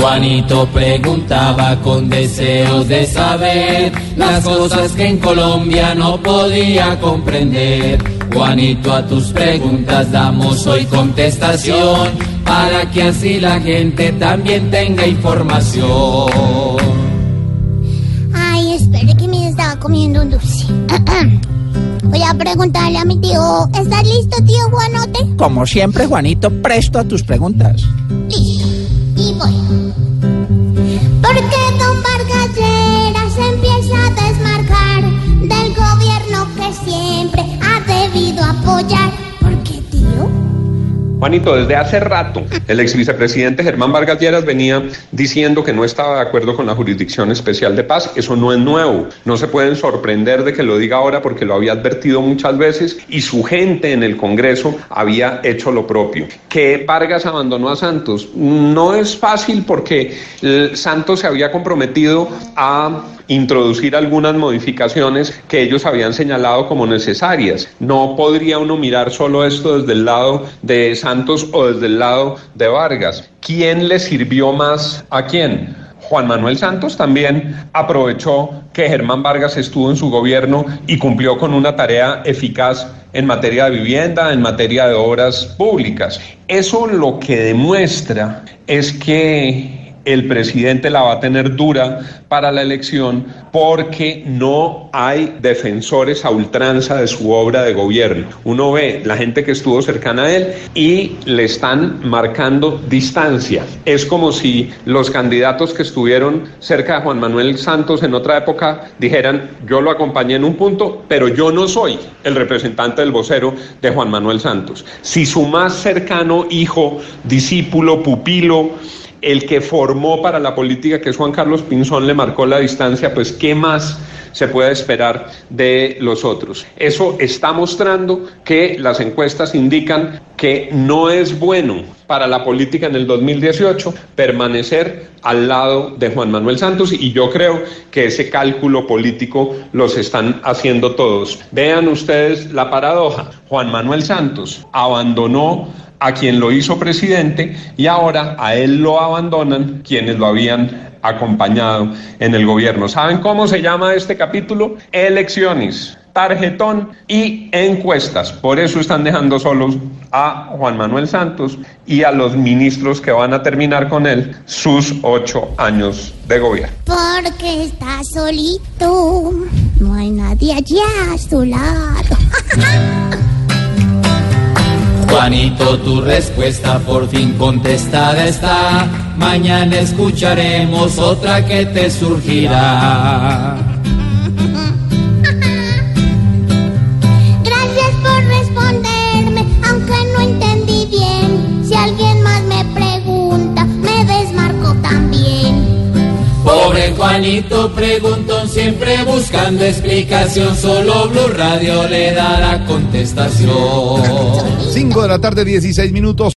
Juanito preguntaba con deseos de saber las cosas que en Colombia no podía comprender. Juanito, a tus preguntas damos hoy contestación para que así la gente también tenga información. Ay, espere que me estaba comiendo un dulce. Voy a preguntarle a mi tío. ¿Estás listo, tío Juanote? Como siempre, Juanito, presto a tus preguntas. Listo. Y voy. ¿Por Juanito, desde hace rato el ex vicepresidente Germán Vargas Lleras venía diciendo que no estaba de acuerdo con la Jurisdicción Especial de Paz. Eso no es nuevo. No se pueden sorprender de que lo diga ahora porque lo había advertido muchas veces y su gente en el Congreso había hecho lo propio. Que Vargas abandonó a Santos no es fácil porque eh, Santos se había comprometido a introducir algunas modificaciones que ellos habían señalado como necesarias. No podría uno mirar solo esto desde el lado de Santos o desde el lado de Vargas. ¿Quién le sirvió más a quién? Juan Manuel Santos también aprovechó que Germán Vargas estuvo en su gobierno y cumplió con una tarea eficaz en materia de vivienda, en materia de obras públicas. Eso lo que demuestra es que el presidente la va a tener dura para la elección porque no hay defensores a ultranza de su obra de gobierno. Uno ve la gente que estuvo cercana a él y le están marcando distancia. Es como si los candidatos que estuvieron cerca de Juan Manuel Santos en otra época dijeran, yo lo acompañé en un punto, pero yo no soy el representante del vocero de Juan Manuel Santos. Si su más cercano hijo, discípulo, pupilo, el que formó para la política, que es Juan Carlos Pinzón, le marcó la distancia, pues ¿qué más se puede esperar de los otros? Eso está mostrando que las encuestas indican que no es bueno para la política en el 2018 permanecer al lado de Juan Manuel Santos y yo creo que ese cálculo político los están haciendo todos. Vean ustedes la paradoja. Juan Manuel Santos abandonó a quien lo hizo presidente y ahora a él lo abandonan quienes lo habían acompañado en el gobierno. ¿Saben cómo se llama este capítulo? Elecciones, tarjetón y encuestas. Por eso están dejando solos a Juan Manuel Santos y a los ministros que van a terminar con él sus ocho años de gobierno. Porque está solito. No hay nadie allá a su lado. Juanito, tu respuesta por fin contestada está. Mañana escucharemos otra que te surgirá. Juanito preguntón, siempre buscando explicación. Solo Blue Radio le dará contestación. 5 de la tarde, 16 minutos.